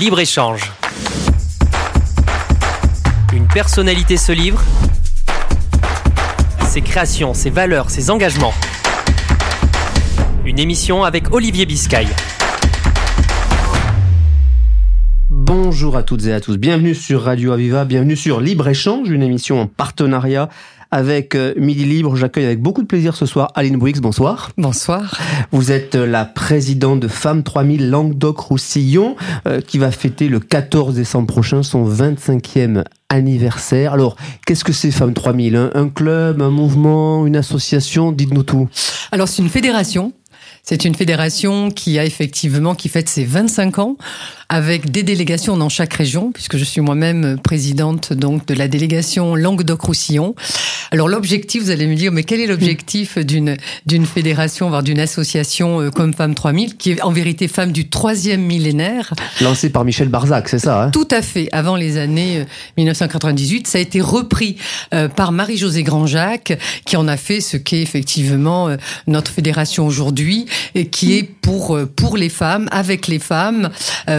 Libre-échange. Une personnalité se livre. Ses créations, ses valeurs, ses engagements. Une émission avec Olivier Biscay. Bonjour à toutes et à tous, bienvenue sur Radio Aviva, bienvenue sur Libre Échange, une émission en partenariat avec euh, Midi Libre. J'accueille avec beaucoup de plaisir ce soir Aline Bouix, bonsoir. Bonsoir. Vous êtes euh, la présidente de Femmes 3000 Languedoc-Roussillon euh, qui va fêter le 14 décembre prochain son 25e anniversaire. Alors, qu'est-ce que c'est Femmes 3000 un, un club, un mouvement, une association? Dites-nous tout. Alors, c'est une fédération c'est une fédération qui a effectivement, qui fête ses 25 ans avec des délégations dans chaque région, puisque je suis moi-même présidente donc de la délégation Languedoc-Roussillon. Alors l'objectif, vous allez me dire, mais quel est l'objectif d'une d'une fédération, voire d'une association euh, comme Femmes 3000, qui est en vérité femme du troisième millénaire? Lancée par Michel Barzac, c'est ça hein? Tout à fait. Avant les années 1998, euh, ça a été repris euh, par Marie-Josée Grandjacques, qui en a fait ce qu'est effectivement notre fédération aujourd'hui, et qui est pour pour les femmes, avec les femmes,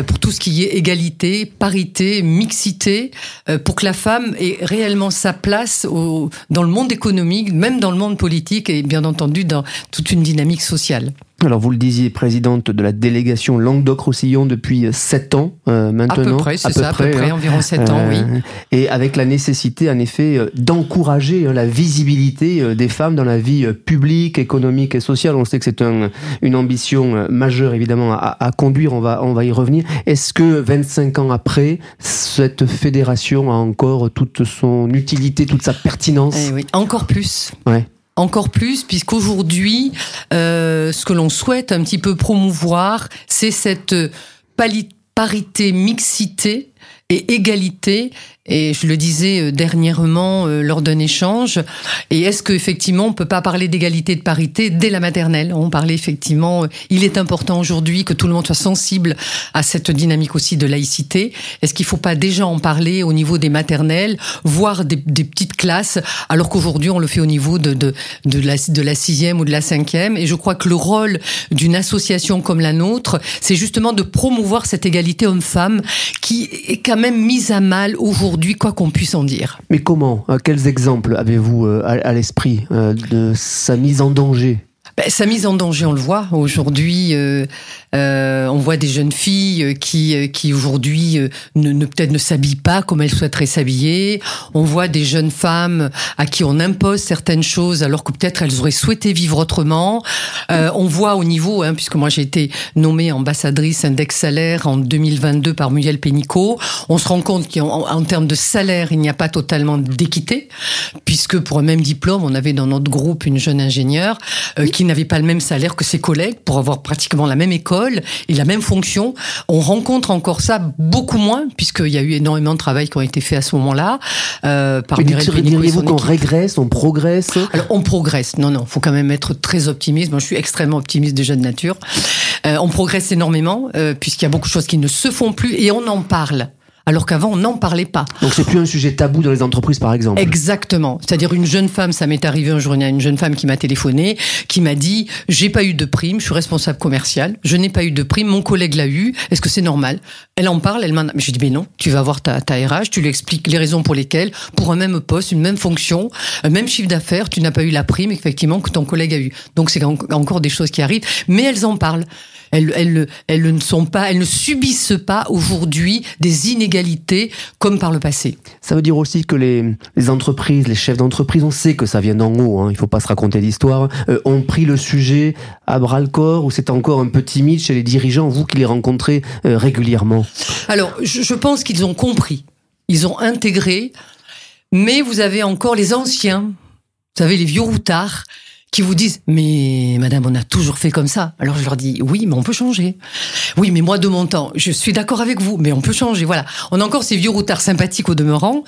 pour tout ce qui est égalité, parité, mixité, euh, pour que la femme ait réellement sa place dans le monde économique, même dans le monde politique et bien entendu dans toute une dynamique sociale. Alors vous le disiez, présidente de la délégation Languedoc-Roussillon depuis 7 ans euh, maintenant. À peu près, c'est ça, à peu près, hein. environ 7 ans, oui. Euh, et avec la nécessité, en effet, euh, d'encourager hein, la visibilité des femmes dans la vie publique, économique et sociale. On sait que c'est un, une ambition majeure, évidemment, à, à, conduire. On va, on va y revenir. Est-ce que 25 ans après, cette fédération a encore toute son utilité, toute sa pertinence? Eh oui, Encore plus. Ouais encore plus, puisqu'aujourd'hui, euh, ce que l'on souhaite un petit peu promouvoir, c'est cette parité, mixité et égalité et je le disais euh, dernièrement euh, lors d'un échange. Et est-ce qu'effectivement, on peut pas parler d'égalité de parité dès la maternelle? On parlait effectivement, euh, il est important aujourd'hui que tout le monde soit sensible à cette dynamique aussi de laïcité. Est-ce qu'il faut pas déjà en parler au niveau des maternelles, voire des, des petites classes, alors qu'aujourd'hui on le fait au niveau de, de, de, la, de la sixième ou de la cinquième? Et je crois que le rôle d'une association comme la nôtre, c'est justement de promouvoir cette égalité homme-femme qui est quand même mise à mal aujourd'hui quoi qu'on puisse en dire. Mais comment euh, Quels exemples avez-vous euh, à l'esprit euh, de sa mise en danger? Ben, sa mise en danger, on le voit aujourd'hui. Euh, euh, on voit des jeunes filles qui, qui aujourd'hui ne, ne peut-être ne s'habillent pas comme elles souhaiteraient s'habiller. On voit des jeunes femmes à qui on impose certaines choses alors que peut-être elles auraient souhaité vivre autrement. Euh, on voit au niveau, hein, puisque moi j'ai été nommée ambassadrice index salaire en 2022 par Muriel Pénicaud, on se rend compte qu'en en termes de salaire, il n'y a pas totalement d'équité, puisque pour un même diplôme, on avait dans notre groupe une jeune ingénieure qui qui n'avait pas le même salaire que ses collègues pour avoir pratiquement la même école et la même fonction. On rencontre encore ça beaucoup moins puisqu'il y a eu énormément de travail qui ont été fait à ce moment-là. Euh, par Diriez-vous qu'on régresse, on progresse Alors on progresse. Non, non, faut quand même être très optimiste. Moi, je suis extrêmement optimiste déjà de nature. Euh, on progresse énormément euh, puisqu'il y a beaucoup de choses qui ne se font plus et on en parle alors qu'avant on n'en parlait pas. Donc c'est plus un sujet tabou dans les entreprises par exemple. Exactement. C'est-à-dire une jeune femme, ça m'est arrivé un jour, il y a une jeune femme qui m'a téléphoné, qui m'a dit j'ai pas eu de prime, je suis responsable commercial, je n'ai pas eu de prime, mon collègue l'a eu, est-ce que c'est normal? Elle en parle, elle m'a mais je dis mais non, tu vas voir ta, ta RH, tu lui expliques les raisons pour lesquelles pour un même poste, une même fonction, un même chiffre d'affaires, tu n'as pas eu la prime effectivement que ton collègue a eu. Donc c'est encore des choses qui arrivent, mais elles en parlent elles, elles, elles ne sont pas, elles ne subissent pas aujourd'hui des inégalités comme par le passé. Ça veut dire aussi que les, les entreprises, les chefs d'entreprise, on sait que ça vient d'en haut, hein, il faut pas se raconter l'histoire, euh, ont pris le sujet à bras le corps ou c'est encore un peu timide chez les dirigeants, vous qui les rencontrez euh, régulièrement Alors, je, je pense qu'ils ont compris, ils ont intégré, mais vous avez encore les anciens, vous savez, les vieux routards qui vous disent mais madame on a toujours fait comme ça. Alors je leur dis oui mais on peut changer. Oui mais moi de mon temps je suis d'accord avec vous mais on peut changer. Voilà. On a encore ces vieux routards sympathiques au demeurant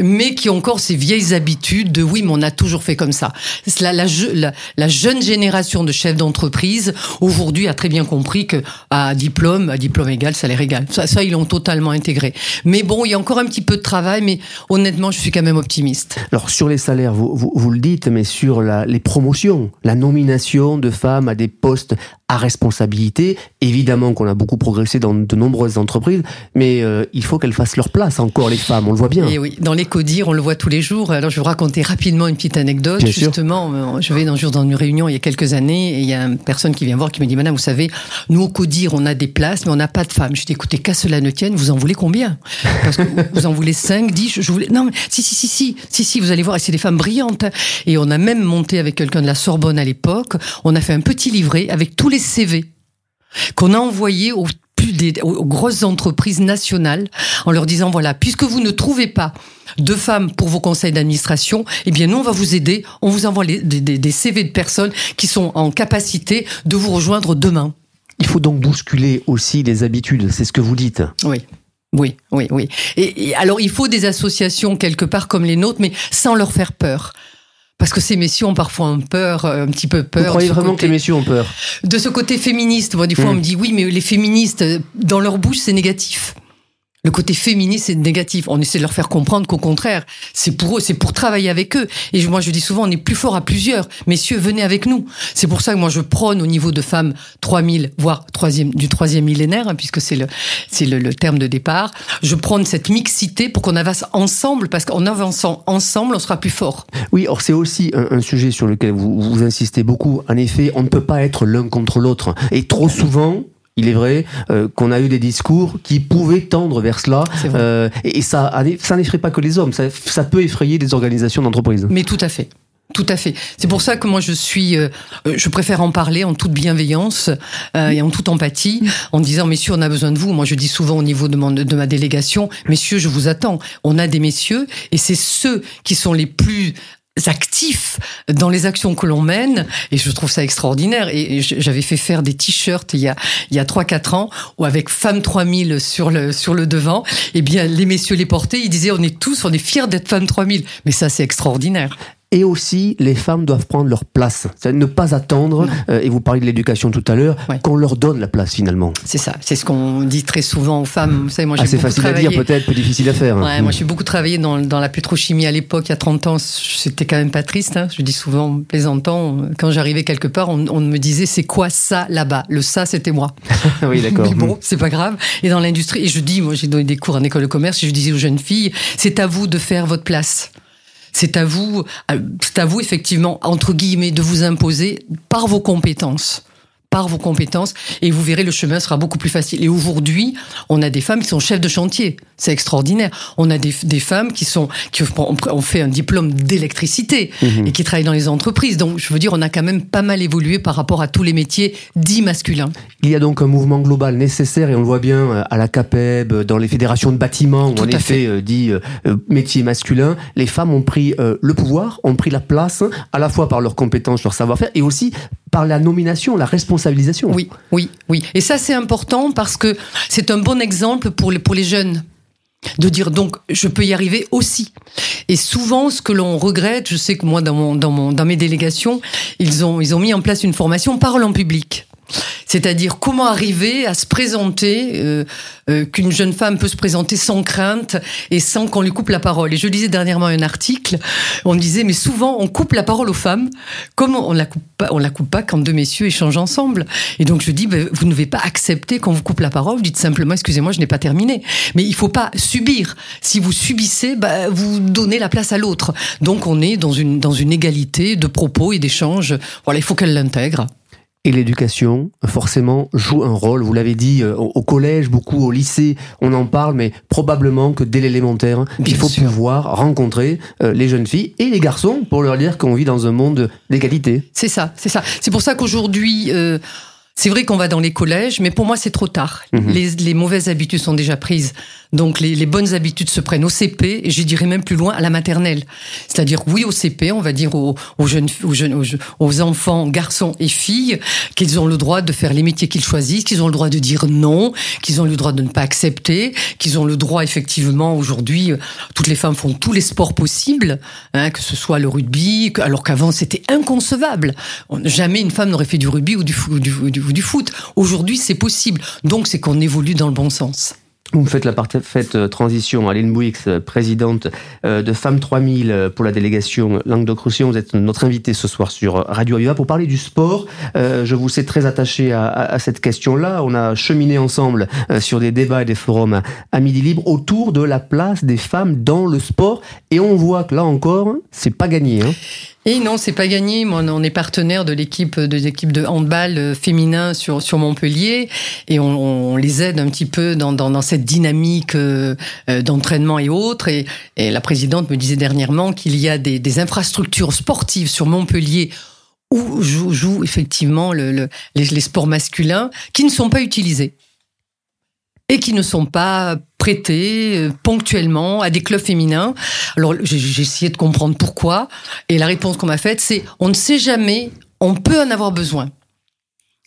mais qui ont encore ces vieilles habitudes de oui mais on a toujours fait comme ça. La, la, la, la jeune génération de chefs d'entreprise aujourd'hui a très bien compris que à diplôme à diplôme égal salaire égal ça, ça ils l'ont totalement intégré. Mais bon il y a encore un petit peu de travail mais honnêtement je suis quand même optimiste. Alors sur les salaires vous, vous, vous le dites mais sur la, les promotions la nomination de femmes à des postes à responsabilité. Évidemment qu'on a beaucoup progressé dans de nombreuses entreprises, mais euh, il faut qu'elles fassent leur place encore, les femmes, on le voit bien. Et oui, dans l'éco-dire, on le voit tous les jours. Alors, je vais vous raconter rapidement une petite anecdote. Bien. Justement, euh, je vais jour dans une réunion il y a quelques années, et il y a une personne qui vient voir qui me dit, Madame, vous savez, nous, au CODIR, on a des places, mais on n'a pas de femmes. Je dis, écoutez, qu'à cela ne tienne, vous en voulez combien? Parce que vous en voulez 5, 10, je, je voulais... Non, mais si, si, si, si, si, si, vous allez voir, et c'est des femmes brillantes. Et on a même monté avec quelqu'un de la Sorbonne à l'époque, on a fait un petit livret avec tous les CV qu'on a envoyés aux plus des, aux grosses entreprises nationales en leur disant voilà, puisque vous ne trouvez pas de femmes pour vos conseils d'administration, eh bien nous on va vous aider, on vous envoie les- des, des- des CV de personnes qui sont en capacité de vous rejoindre demain. Il faut donc bousculer aussi les habitudes, c'est ce que vous dites. Oui. Oui, oui, oui. Et, et alors, il faut des associations quelque part comme les nôtres, mais sans leur faire peur. Parce que ces messieurs ont parfois un peur, euh, un petit peu peur. vous croyez vraiment que les messieurs ont peur? De ce côté féministe, moi, des fois, Mm. on me dit oui, mais les féministes, euh, dans leur bouche, c'est négatif. Le côté féministe, c'est négatif. On essaie de leur faire comprendre qu'au contraire, c'est pour eux, c'est pour travailler avec eux. Et moi, je dis souvent, on est plus fort à plusieurs. Messieurs, venez avec nous. C'est pour ça que moi, je prône au niveau de femmes 3000, voire du troisième millénaire, hein, puisque c'est le, c'est le, le terme de départ. Je prône cette mixité pour qu'on avance ensemble, parce qu'en avançant ensemble, on sera plus fort. Oui, or c'est aussi un, un sujet sur lequel vous, vous insistez beaucoup. En effet, on ne peut pas être l'un contre l'autre. Et trop souvent, il est vrai euh, qu'on a eu des discours qui pouvaient tendre vers cela. Euh, et et ça, ça n'effraie pas que les hommes, ça, ça peut effrayer des organisations d'entreprise. Mais tout à fait. Tout à fait. C'est pour ça que moi je suis, euh, euh, je préfère en parler en toute bienveillance euh, et en toute empathie, en disant messieurs on a besoin de vous. Moi je dis souvent au niveau de, mon- de ma délégation, messieurs je vous attends. On a des messieurs et c'est ceux qui sont les plus actifs dans les actions que l'on mène. Et je trouve ça extraordinaire. Et j'avais fait faire des t-shirts il y a il y a 3 4 ans où avec femme 3000 sur le sur le devant. Et bien les messieurs les portaient ils disaient on est tous on est fiers d'être femme 3000 mais ça c'est extraordinaire Et aussi, les femmes doivent prendre leur place. C'est ne pas attendre, euh, et vous parliez de l'éducation tout à l'heure, Ouais. qu'on leur donne la place finalement. C'est ça, c'est ce qu'on dit très souvent aux femmes. Vous savez, moi j'ai Assez facile à dire peut-être, peu difficile à faire. Ouais, moi j'ai beaucoup travaillé dans, dans la pétrochimie à l'époque, il y a 30 ans. C'était quand même pas triste. Hein. Je dis souvent, plaisantant, quand j'arrivais quelque part, on, on me disait c'est quoi ça là-bas? Le ça, c'était moi. oui, d'accord. Mais bon, c'est pas grave. Et dans l'industrie, et je dis, moi j'ai donné des cours en école de commerce, et je disais aux jeunes filles, c'est à vous de faire votre place. C'est à vous, c'est à vous effectivement, entre guillemets, de vous imposer par vos compétences. Par vos compétences, et vous verrez, le chemin sera beaucoup plus facile. Et aujourd'hui, on a des femmes qui sont chefs de chantier. C'est extraordinaire. On a des, des femmes qui sont, qui ont fait un diplôme d'électricité Mhm. et qui travaillent dans les entreprises. Donc, je veux dire, on a quand même pas mal évolué par rapport à tous les métiers dits masculins. Il y a donc un mouvement global nécessaire et on le voit bien euh, à la CAPEB, euh, dans les fédérations de bâtiments où en effet fait. euh, dit euh, métier masculin, les femmes ont pris euh, le pouvoir, ont pris la place à la fois par leurs compétences, leur savoir-faire et aussi par la nomination, la Oui, oui, oui. Et ça, c'est important parce que c'est un bon exemple pour les, pour les jeunes. De dire donc, je peux y arriver aussi. Et souvent, ce que l'on regrette, je sais que moi, dans, mon, dans, mon, dans mes délégations, ils ont, ils ont mis en place une formation parole en public. C'est-à-dire comment arriver à se présenter, euh, euh, qu'une jeune femme peut se présenter sans crainte et sans qu'on lui coupe la parole. Et je lisais dernièrement un article, on disait, mais souvent on coupe la parole aux femmes, comme on la coupe on la coupe pas quand deux messieurs échangent ensemble. Et donc je dis, ben, vous ne devez pas accepter qu'on vous coupe la parole, vous dites simplement, excusez-moi, je n'ai pas terminé. Mais il faut pas subir. Si vous subissez, ben, vous donnez la place à l'autre. Donc on est dans une, dans une égalité de propos et d'échanges. Voilà, il faut qu'elle l'intègre. Et l'éducation, forcément, joue un rôle. Vous l'avez dit, euh, au au collège, beaucoup au lycée, on en parle, mais probablement que dès l'élémentaire, il faut sûr. pouvoir rencontrer euh, les jeunes filles et les garçons pour leur dire qu'on vit dans un monde d'égalité. C'est ça, c'est ça. C'est pour ça qu'aujourd'hui, euh, c'est vrai qu'on va dans les collèges, mais pour moi, c'est trop tard. Mhm. Les, les mauvaises habitudes sont déjà prises. Donc, les, les bonnes habitudes se prennent au CP, et j'y dirais même plus loin, à la maternelle. C'est-à-dire, oui, au CP, on va dire aux, aux jeunes, aux jeunes, aux, je- aux enfants, garçons et filles, qu'ils ont le droit de faire les métiers qu'ils choisissent, qu'ils ont le droit de dire non, qu'ils ont le droit de ne pas accepter, qu'ils ont le droit, effectivement, aujourd'hui, euh, toutes les femmes font tous les sports possibles, hein, que ce soit le rugby, alors qu'avant, c'était inconcevable. On- jamais une femme n'aurait fait du rugby ou du, ou du- ou du foot. Aujourd'hui, c'est possible. Donc, c'est qu'on évolue dans le bon sens. Vous me faites la parfaite euh, transition. Aline Bouix, euh, présidente euh, de Femmes 3000 pour la délégation Languedoc-Roussillon. Vous êtes notre invité ce soir sur Radio Aviva pour parler du sport. Je vous sais très attaché à, cette question-là. On a cheminé ensemble sur des débats et des forums à Midi Libre autour de la place des femmes dans le sport. Et on voit que là encore, c'est pas gagné. Hein. Et non, c'est pas gagné. on est partenaire de l'équipe de l'équipe de handball euh, féminin sur sur Montpellier et on, les aide un petit peu dans, dans, cette dynamique euh, euh, d'entraînement et autres. Et, la présidente me disait dernièrement qu'il y a des, infrastructures sportives sur Montpellier où jouent, effectivement le, les sports masculins qui ne sont pas utilisés et qui ne sont pas prêtés euh, ponctuellement à des clubs féminins. Alors j'ai essayé de comprendre pourquoi et la réponse qu'on m'a faite c'est on ne sait jamais, on peut en avoir besoin.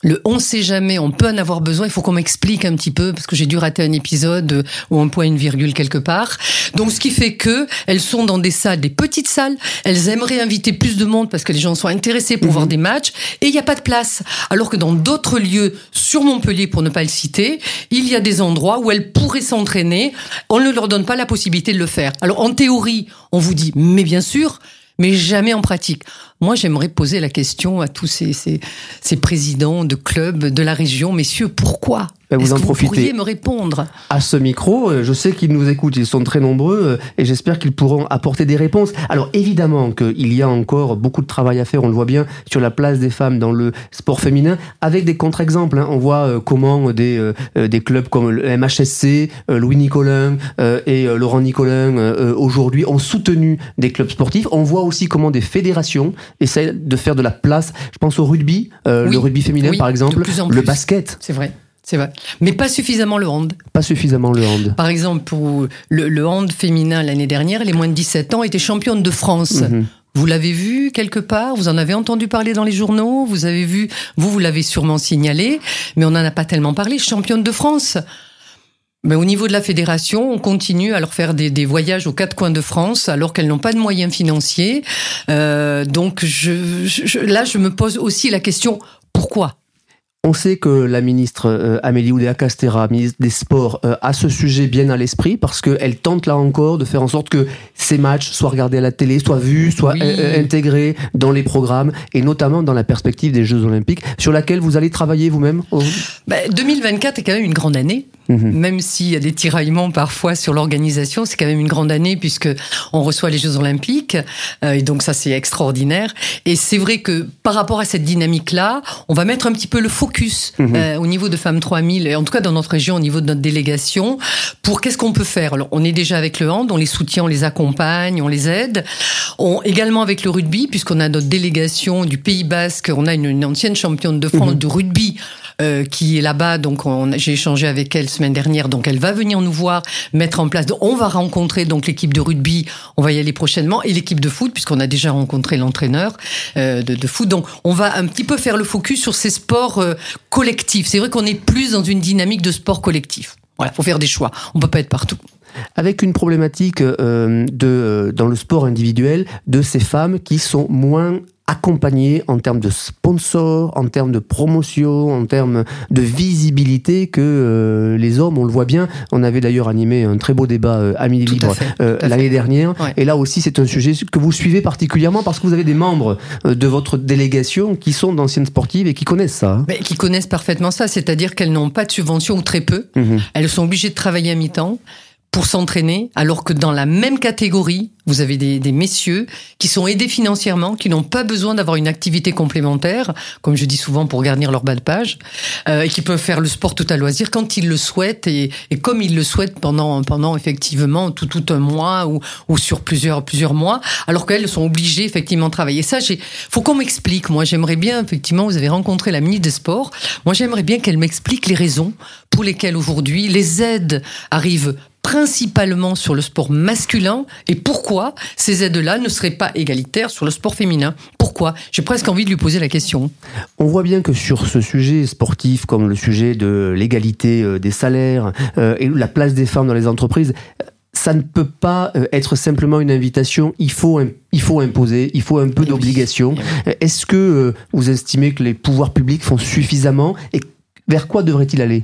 Le on sait jamais, on peut en avoir besoin. Il faut qu'on m'explique un petit peu parce que j'ai dû rater un épisode ou un point, une virgule quelque part. Donc, ce qui fait que elles sont dans des salles, des petites salles. Elles aimeraient inviter plus de monde parce que les gens sont intéressés pour voir mhm. des matchs et il n'y a pas de place. Alors que dans d'autres lieux, sur Montpellier pour ne pas le citer, il y a des endroits où elles pourraient s'entraîner. On ne leur donne pas la possibilité de le faire. Alors, en théorie, on vous dit, mais bien sûr, mais jamais en pratique. Moi, j'aimerais poser la question à tous ces, ces, ces présidents de clubs de la région, messieurs, pourquoi ben, vous en profitez. Vous pourriez me répondre À ce micro, euh, je sais qu'ils nous écoutent, ils sont très nombreux euh, et j'espère qu'ils pourront apporter des réponses. Alors évidemment qu'il y a encore beaucoup de travail à faire, on le voit bien, sur la place des femmes dans le sport féminin, avec des contre-exemples. Hein. On voit euh, comment des, des clubs comme le MHSC, Louis Nicolin et Laurent Nicolin aujourd'hui ont soutenu des clubs sportifs. On voit aussi comment des fédérations essaient de faire de la place. Je pense au rugby, le rugby féminin par exemple, le basket. C'est vrai. C'est vrai. Mais pas suffisamment le hand. Pas suffisamment le hand. Par exemple, pour le, hand féminin l'année dernière, les moins de 17 ans étaient championnes de France. Mhm. Vous l'avez vu quelque part? Vous en avez entendu parler dans les journaux? Vous avez vu Vous, vous l'avez sûrement signalé, mais on n'en a pas tellement parlé. Championne de France. Mais au niveau de la fédération, on continue à leur faire des, voyages aux quatre coins de France alors qu'elles n'ont pas de moyens financiers. Euh, donc je, là, je me pose aussi la question pourquoi? On sait que la ministre euh, Amélie Oudéa-Castera, ministre des Sports, euh, a ce sujet bien à l'esprit parce qu'elle tente là encore de faire en sorte que ces matchs soient regardés à la télé, soient vus, soient euh, intégrés dans les programmes et notamment dans la perspective des Jeux Olympiques sur laquelle vous allez travailler vous-même 2024 bah, est quand même une grande année. Mhm. Même s'il y a des tiraillements parfois sur l'organisation, c'est quand même une grande année puisque on reçoit les Jeux Olympiques et donc ça c'est extraordinaire. Et c'est vrai que par rapport à cette dynamique-là, on va mettre un petit peu le focus Mhm. Euh, au niveau de Femmes 3000, et en tout cas dans notre région, au niveau de notre délégation, pour qu'est-ce qu'on peut faire? Alors, on est déjà avec le hand, on les soutient, on les accompagne, on les aide. On, également avec le rugby, puisqu'on a notre délégation du Pays Basque, on a une, ancienne championne de France mhm. de rugby euh, qui est là-bas. Donc, j'ai échangé avec elle semaine dernière. Donc, elle va venir nous voir, mettre en place. On va rencontrer donc l'équipe de rugby. On va y aller prochainement et l'équipe de foot, puisqu'on a déjà rencontré l'entraîneur euh, de, de, foot. Donc, on va un petit peu faire le focus sur ces sports euh, collectifs. C'est vrai qu'on est plus dans une dynamique de sport collectif. Voilà, faut faire des choix. On peut pas être partout avec une problématique euh, de, dans le sport individuel de ces femmes qui sont moins accompagné en termes de sponsors, en termes de promotion, en termes de visibilité que euh, les hommes, on le voit bien. On avait d'ailleurs animé un très beau débat euh, à Midi Libre euh, l'année dernière. Et là aussi, c'est un sujet que vous suivez particulièrement parce que vous avez des membres de votre délégation qui sont d'anciennes sportives et qui connaissent ça. Hein. Mais qui connaissent parfaitement ça, c'est-à-dire qu'elles n'ont pas de subvention ou très peu. Mhm. Elles sont obligées de travailler à mi-temps pour s'entraîner, alors que dans la même catégorie, vous avez des, des messieurs qui sont aidés financièrement, qui n'ont pas besoin d'avoir une activité complémentaire, comme je dis souvent pour garnir leur bas de page, euh, et qui peuvent faire le sport tout à loisir quand ils le souhaitent et, et comme ils le souhaitent pendant pendant effectivement tout tout un mois ou, ou sur plusieurs plusieurs mois, alors qu'elles sont obligées effectivement de travailler. Ça, j'ai faut qu'on m'explique. Moi, j'aimerais bien effectivement. Vous avez rencontré la ministre des Sports. Moi, j'aimerais bien qu'elle m'explique les raisons pour lesquelles aujourd'hui les aides arrivent principalement sur le sport masculin. Et pourquoi ces aides-là ne seraient pas égalitaires sur le sport féminin? Pourquoi? J'ai presque envie de lui poser la question. On voit bien que sur ce sujet sportif, comme le sujet de l'égalité euh, des salaires euh, et la place des femmes dans les entreprises, ça ne peut pas euh, être simplement une invitation, il faut, il faut imposer, il faut un peu eh d'obligation. Eh Est-ce que vous estimez que les pouvoirs publics font suffisamment? Et vers quoi devraient-ils aller?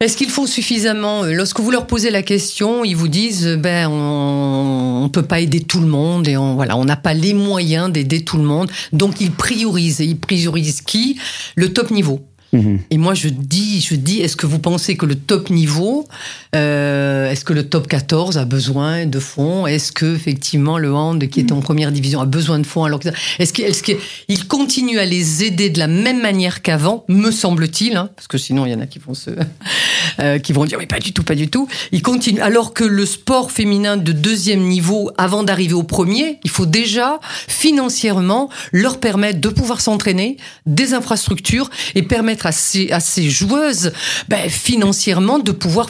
Est-ce qu'ils font suffisamment Lorsque vous leur posez la question, ils vous disent ben on, on peut pas aider tout le monde et on voilà on n'a pas les moyens d'aider tout le monde. Donc ils priorisent. Et ils priorisent qui? Le top niveau. Et moi, je dis, je dis, est-ce que vous pensez que le top niveau, euh, est-ce que le top 14 a besoin de fonds? Est-ce que effectivement le hand qui est en première division a besoin de fonds Alors est-ce qu'il est continue à les aider de la même manière qu'avant? Me semble-t-il, hein, parce que sinon il y en a qui vont se, euh, qui vont dire mais pas du tout, pas du tout. Il continue. Alors que le sport féminin de deuxième niveau, avant d'arriver au premier, il faut déjà financièrement leur permettre de pouvoir s'entraîner, des infrastructures et permettre à ces, à ces joueuses ben, financièrement de pouvoir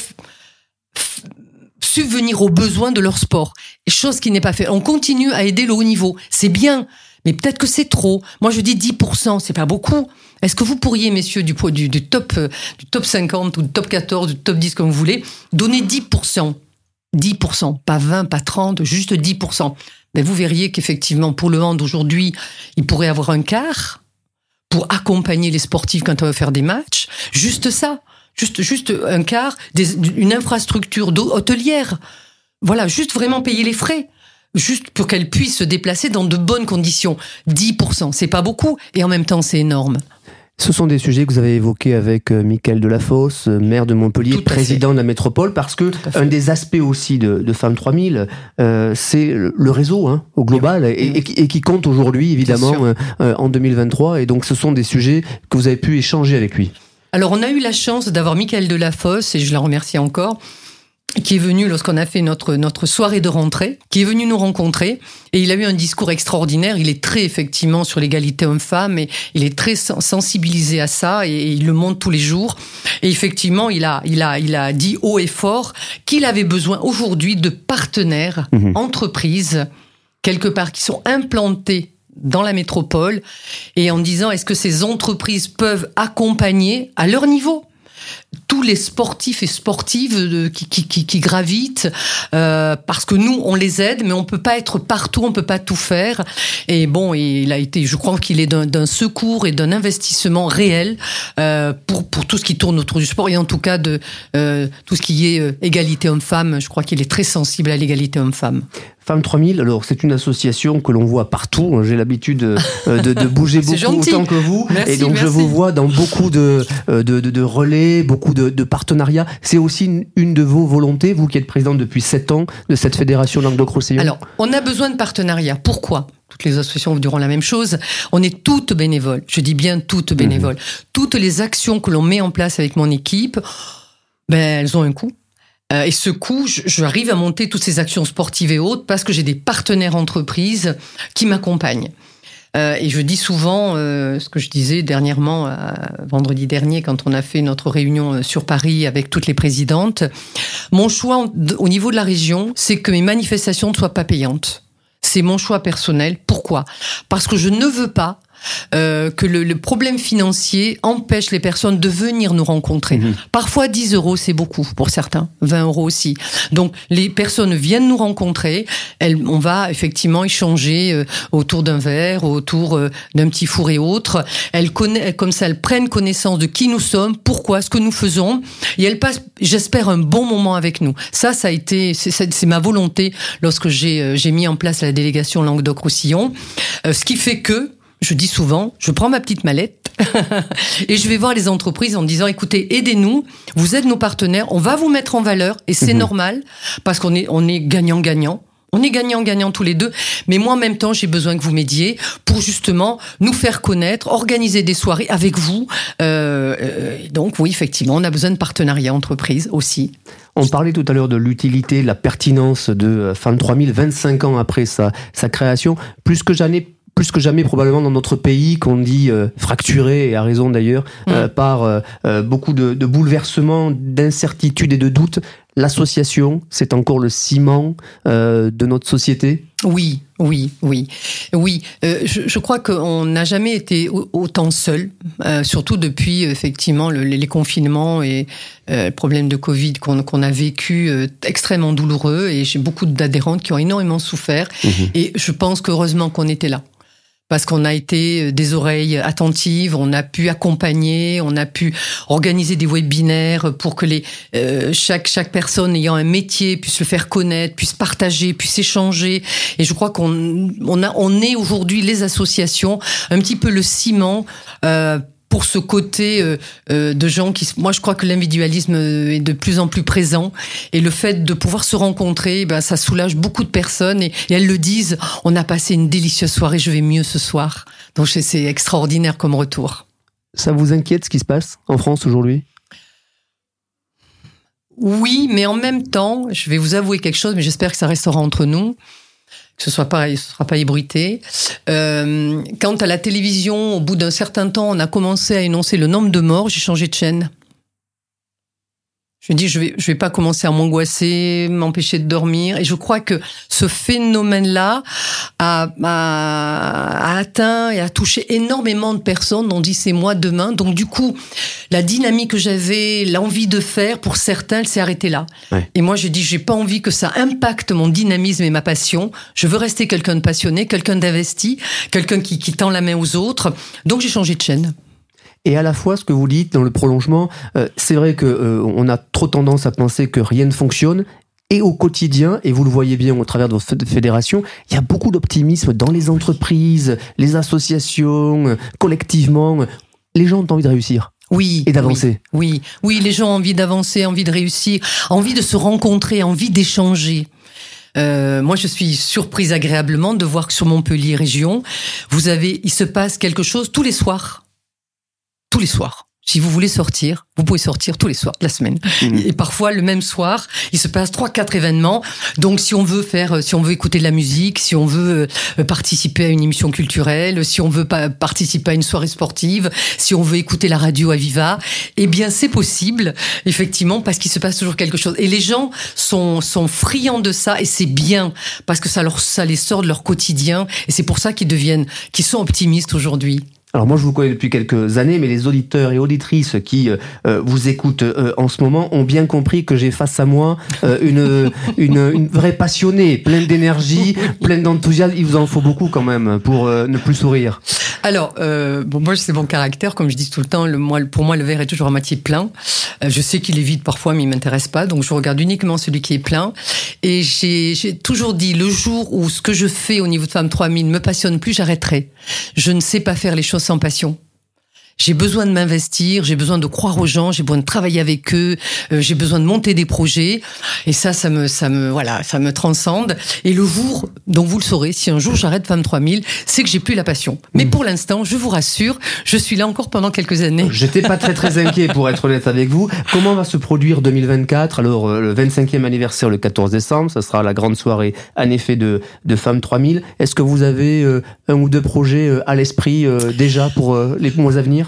subvenir aux besoins de leur sport. Chose qui n'est pas faite. On continue à aider le haut niveau. C'est bien, mais peut-être que c'est trop. Moi, je dis 10%, c'est pas beaucoup. Est-ce que vous pourriez, messieurs du, top, euh, du top 50 ou du top 14, du top 10, comme vous voulez, donner 10% 10%, pas 20, pas 30, juste 10%. Mais vous verriez qu'effectivement, pour le hand aujourd'hui, il pourrait avoir un quart pour accompagner les sportifs quand on va faire des matchs. Juste ça. Juste, juste un quart, des, une infrastructure hôtelière. Voilà, juste vraiment payer les frais. Juste pour qu'elles puissent se déplacer dans de bonnes conditions. 10%, c'est pas beaucoup, et en même temps, c'est énorme. Ce sont des sujets que vous avez évoqués avec euh, Michael Delafosse, euh, maire de Montpellier, président de la métropole, parce que un des aspects aussi de, de Femmes 3000, euh, c'est le réseau hein, au global et, et, qui compte aujourd'hui évidemment euh, en 2023. Et donc ce sont des sujets que vous avez pu échanger avec lui. Alors on a eu la chance d'avoir Michael Delafosse, et je la remercie encore, qui est venu lorsqu'on a fait notre notre soirée de rentrée, qui est venu nous rencontrer et il a eu un discours extraordinaire. Il est très effectivement sur l'égalité homme-femme et il est très sensibilisé à ça et, il le montre tous les jours. Et effectivement, il a il a il a dit haut et fort qu'il avait besoin aujourd'hui de partenaires, mhm. entreprises quelque part qui sont implantés dans la métropole et en disant est-ce que ces entreprises peuvent accompagner à leur niveau? Tous les sportifs et sportives qui, qui, qui, gravitent, euh, parce que nous, on les aide, mais on peut pas être partout, on peut pas tout faire. Et bon, il a été, je crois qu'il est d'un secours et d'un investissement réel euh, pour, pour tout ce qui tourne autour du sport, et en tout cas de euh, tout ce qui est égalité homme-femme. Je crois qu'il est très sensible à l'égalité homme-femme. Femmes 3000, alors c'est une association que l'on voit partout. J'ai l'habitude de, de, bouger beaucoup autant que vous. et donc je vous vois dans beaucoup de, de, de relais, beaucoup de, de partenariats. C'est aussi une, de vos volontés, vous qui êtes présidente depuis 7 ans de cette fédération Languedoc-Roussillon Alors, on a besoin de partenariats. Pourquoi? Toutes les associations diront la même chose. On est toutes bénévoles. Je dis bien toutes bénévoles. Mhm. Toutes les actions que l'on met en place avec mon équipe, ben, elles ont un coût. Euh, et ce coup, j'arrive à monter toutes ces actions sportives et autres parce que j'ai des partenaires entreprises qui m'accompagnent. Euh, et je dis souvent euh, ce que je disais dernièrement, vendredi dernier, quand on a fait notre réunion sur Paris avec toutes les présidentes. Mon choix au niveau de la région, c'est que mes manifestations ne soient pas payantes. C'est mon choix personnel. Pourquoi? Parce que je ne veux pas euh, que le, problème financier empêche les personnes de venir nous rencontrer. Mhm. Parfois 10 euros c'est beaucoup pour certains, 20 euros aussi. Donc les personnes viennent nous rencontrer, elles, on va effectivement échanger euh, autour d'un verre, autour euh, d'un petit four et autres. Elles connaissent, comme ça, elles prennent connaissance de qui nous sommes, pourquoi, ce que nous faisons, et elles passent, j'espère, un bon moment avec nous. Ça, ça a été, c'est ma volonté lorsque j'ai j'ai mis en place la délégation Languedoc-Roussillon, ce qui fait que je dis souvent, je prends ma petite mallette et je vais voir les entreprises en disant, écoutez, aidez-nous, vous êtes nos partenaires, on va vous mettre en valeur et c'est mhm. normal parce qu'on est, on est gagnant-gagnant. On est gagnant-gagnant tous les deux, mais moi en même temps j'ai besoin que vous m'aidiez pour justement nous faire connaître, organiser des soirées avec vous. Euh, euh donc oui, effectivement, on a besoin de partenariats entreprises aussi. On parlait tout à l'heure de l'utilité, de la pertinence de Fan 3000, 25 ans après sa, sa création. Plus que jamais, plus que jamais probablement dans notre pays qu'on dit euh, fracturé et à raison d'ailleurs euh, mm. par euh, beaucoup de, de bouleversements, d'incertitudes et de doutes. L'association, c'est encore le ciment de notre société. Oui, oui, oui, oui. Je, je, crois qu'on n'a jamais été autant seul, surtout depuis effectivement le, les confinements et le problème de Covid qu'on a vécu extrêmement douloureux. Et j'ai beaucoup d'adhérentes qui ont énormément souffert. Mm-hmm. Et je pense qu'heureusement qu'on était là parce qu'on a été des oreilles attentives, on a pu accompagner, on a pu organiser des webinaires pour que les euh, chaque chaque personne ayant un métier puisse le faire connaître, puisse partager, puisse échanger. Et je crois qu'on on a on est aujourd'hui les associations un petit peu le ciment. Euh, pour ce côté euh, euh, de gens qui, moi, je crois que l'individualisme est de plus en plus présent et le fait de pouvoir se rencontrer, ben, ça soulage beaucoup de personnes et, elles le disent. On a passé une délicieuse soirée, je vais mieux ce soir. Donc c'est extraordinaire comme retour. Ça vous inquiète ce qui se passe en France aujourd'hui? Oui, mais en même temps, je vais vous avouer quelque chose, mais j'espère que ça restera entre nous ce soit pas, ce sera pas ébruité. Euh, quand à la télévision, au bout d'un certain temps, on a commencé à énoncer le nombre de morts, j'ai changé de chaîne. Je me dis, je vais, je vais pas commencer à m'angoisser, m'empêcher de dormir. Et je crois que ce phénomène-là a, a, atteint et a touché énormément de personnes. On dit c'est moi demain. Donc du coup, la dynamique que j'avais, l'envie de faire, pour certains, elle s'est arrêtée là. Et moi, je dis, j'ai pas envie que ça impacte mon dynamisme et ma passion. Je veux rester quelqu'un de passionné, quelqu'un d'investi, quelqu'un qui, qui tend la main aux autres. Donc j'ai changé de chaîne. Et à la fois, ce que vous dites dans le prolongement, euh, c'est vrai que euh, on a trop tendance à penser que rien ne fonctionne. Et au quotidien, et vous le voyez bien au travers de vos fédérations, il y a beaucoup d'optimisme dans les entreprises, les associations, collectivement. Les gens ont envie de réussir. Oui. Et d'avancer. Oui, oui, les gens ont envie d'avancer, envie de réussir, envie de se rencontrer, envie d'échanger. Euh, moi, je suis surprise agréablement de voir que sur Montpellier région, vous avez, il se passe quelque chose tous les soirs tous les soirs. Si vous voulez sortir, vous pouvez sortir tous les soirs de la semaine. Mmh. Et parfois, le même soir, il se passe trois, quatre événements. Donc, si on veut faire, euh, si on veut écouter de la musique, si on veut euh, participer à une émission culturelle, si on veut participer à une soirée sportive, si on veut écouter la radio à Viva, eh bien, c'est possible, effectivement, parce qu'il se passe toujours quelque chose. Et les gens sont, sont friands de ça, et c'est bien, parce que ça leur, ça les sort de leur quotidien, et c'est pour ça qu'ils deviennent, qu'ils sont optimistes aujourd'hui. Alors moi je vous connais depuis quelques années, mais les auditeurs et auditrices qui euh, euh, vous écoutent euh, en ce moment ont bien compris que j'ai face à moi une, une, une, vraie passionnée, pleine d'énergie, pleine d'enthousiasme. Il vous en faut beaucoup quand même pour ne plus sourire. Alors bon, moi c'est mon caractère, comme je dis tout le temps. Le, moi, pour moi le verre est toujours à moitié plein. je sais qu'il est vide parfois, mais il m'intéresse pas, donc je regarde uniquement celui qui est plein. Et j'ai toujours dit le jour où ce que je fais au niveau de Femme 3000 me passionne plus, j'arrêterai. Je ne sais pas faire les choses sans passion. J'ai besoin de m'investir, j'ai besoin de croire aux gens, j'ai besoin de travailler avec eux, euh, j'ai besoin de monter des projets. Et ça, ça me, ça me, voilà, ça me transcende. Et le jour, dont vous le saurez, si un jour j'arrête Femme 3000, c'est que j'ai plus la passion. Mais mm. pour l'instant, je vous rassure, je suis là encore pendant quelques années. J'étais pas très très inquiet pour être honnête avec vous. Comment va se produire 2024 Alors, euh, le 25e anniversaire le 14 décembre, ça sera la grande soirée en effet de, de Femmes 3000. Est-ce que vous avez euh, un ou deux projets à l'esprit déjà pour les mois à venir?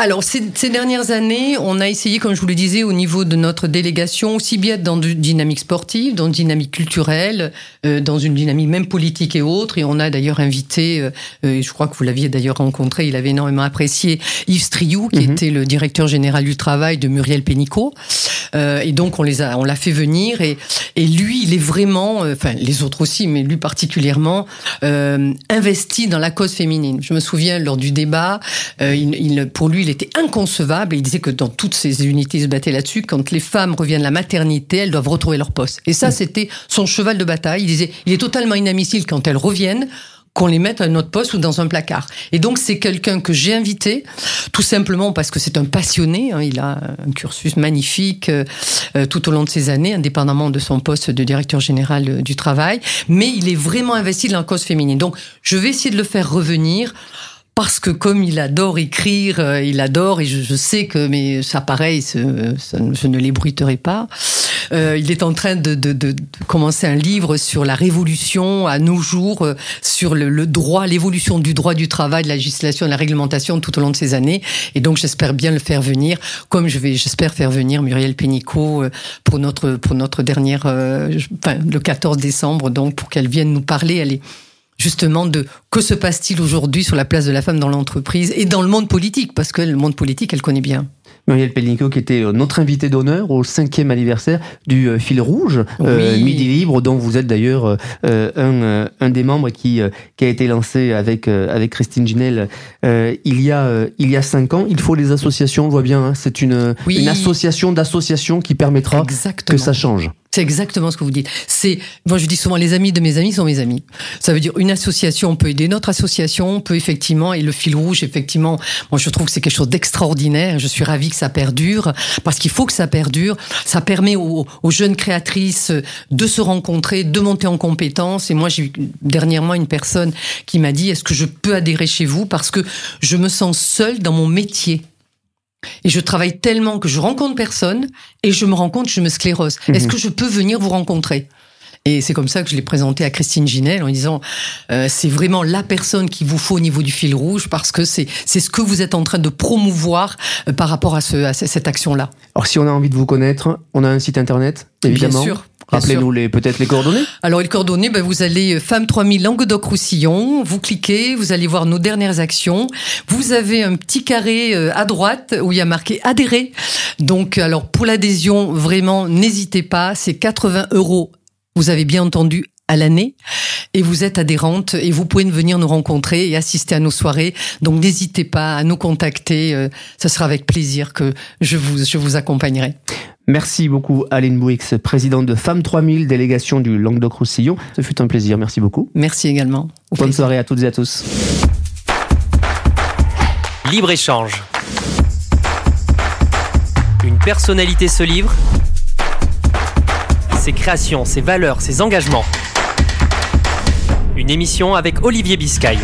alors, ces, dernières années, on a essayé, comme je vous le disais, au niveau de notre délégation, aussi bien dans une dynamique sportive, dans une dynamique culturelle, euh, dans une dynamique même politique et autres. Et on a d'ailleurs invité, euh, euh je crois que vous l'aviez d'ailleurs rencontré, il avait énormément apprécié Yves Triou, qui mhm. était le directeur général du travail de Muriel Pénicaud. Euh, et donc, on les a, on l'a fait venir. Et, et lui, il est vraiment, euh, enfin, les autres aussi, mais lui particulièrement, investi dans la cause féminine. Je me souviens, lors du débat, il, il, pour lui, il était inconcevable. Et il disait que dans toutes ces unités, il se battait là-dessus. Quand les femmes reviennent à la maternité, elles doivent retrouver leur poste. Et ça, mm. c'était son cheval de bataille. Il disait, il est totalement inadmissible quand elles reviennent qu'on les mette à un autre poste ou dans un placard. Et donc c'est quelqu'un que j'ai invité, tout simplement parce que c'est un passionné. Hein. il a un cursus magnifique euh, euh, tout au long de ses années, indépendamment de son poste de directeur général euh, du travail. Mais il est vraiment investi dans la cause féminine. Donc je vais essayer de le faire revenir parce que comme il adore écrire, euh, il adore, et je, sais que mais ça pareil, je ne l'ébruiterai pas. Euh, il est en train de, de, de, commencer un livre sur la révolution à nos jours, euh, sur le, le droit, l'évolution du droit du travail, de la législation, de la réglementation tout au long de ces années. Et donc j'espère bien le faire venir, comme je vais, j'espère faire venir Muriel Pénicaud pour notre pour notre dernière, enfin, le 14 décembre, donc pour qu'elle vienne nous parler. Elle est justement de que se passe-t-il aujourd'hui sur la place de la femme dans l'entreprise et dans le monde politique, parce que le monde politique, elle connaît bien. Muriel Pellico, qui était euh, notre invité d'honneur au cinquième anniversaire du euh, Fil Rouge, euh, Midi Libre, dont vous êtes d'ailleurs un, un des membres qui, qui a été lancé avec, avec Christine Ginel il, y a, il y a cinq ans. Il faut les associations, on voit bien, hein. c'est une, une association d'associations qui permettra que ça change. C'est exactement ce que vous dites. C'est, moi je dis souvent, les amis de mes amis sont mes amis. Ça veut dire une association, on peut aider notre association, on peut effectivement, et le fil rouge, effectivement, moi je trouve que c'est quelque chose d'extraordinaire. Je suis ravie que ça perdure, parce qu'il faut que ça perdure. Ça permet aux, jeunes créatrices de se rencontrer, de monter en compétences. Et moi j'ai eu dernièrement une personne qui m'a dit, est-ce que je peux adhérer chez vous parce que je me sens seule dans mon métier? Et je travaille tellement que je rencontre personne et je me rends compte que je me sclérose. Mhm. Est-ce que je peux venir vous rencontrer? Et c'est comme ça que je l'ai présenté à Christine Ginel en disant euh, c'est vraiment la personne qu'il vous faut au niveau du fil rouge parce que c'est c'est ce que vous êtes en train de promouvoir euh, par rapport à, ce, à cette action-là. Alors si on a envie de vous connaître, on a un site internet évidemment. Bien sûr. Rappelez-nous les, peut-être les coordonnées. Alors les coordonnées, ben, vous allez euh, Femme 3000 Languedoc-Roussillon, vous cliquez, vous allez voir nos dernières actions. Vous avez un petit carré euh, à droite où il y a marqué adhérer. Donc alors pour l'adhésion, vraiment n'hésitez pas, c'est 80 euros. Vous avez bien entendu à l'année et vous êtes adhérente et vous pouvez venir nous rencontrer et assister à nos soirées. Donc n'hésitez pas à nous contacter, euh, ce sera avec plaisir que je vous je vous accompagnerai. Merci beaucoup Aline Bouix, présidente de Femmes 3000, délégation du Languedoc-Roussillon. Ce fut un plaisir, merci beaucoup. Merci également. Bonne soirée à toutes et à tous. Libre-échange. Une personnalité se livre. Ses créations, ses valeurs, ses engagements. Une émission avec Olivier Biscay.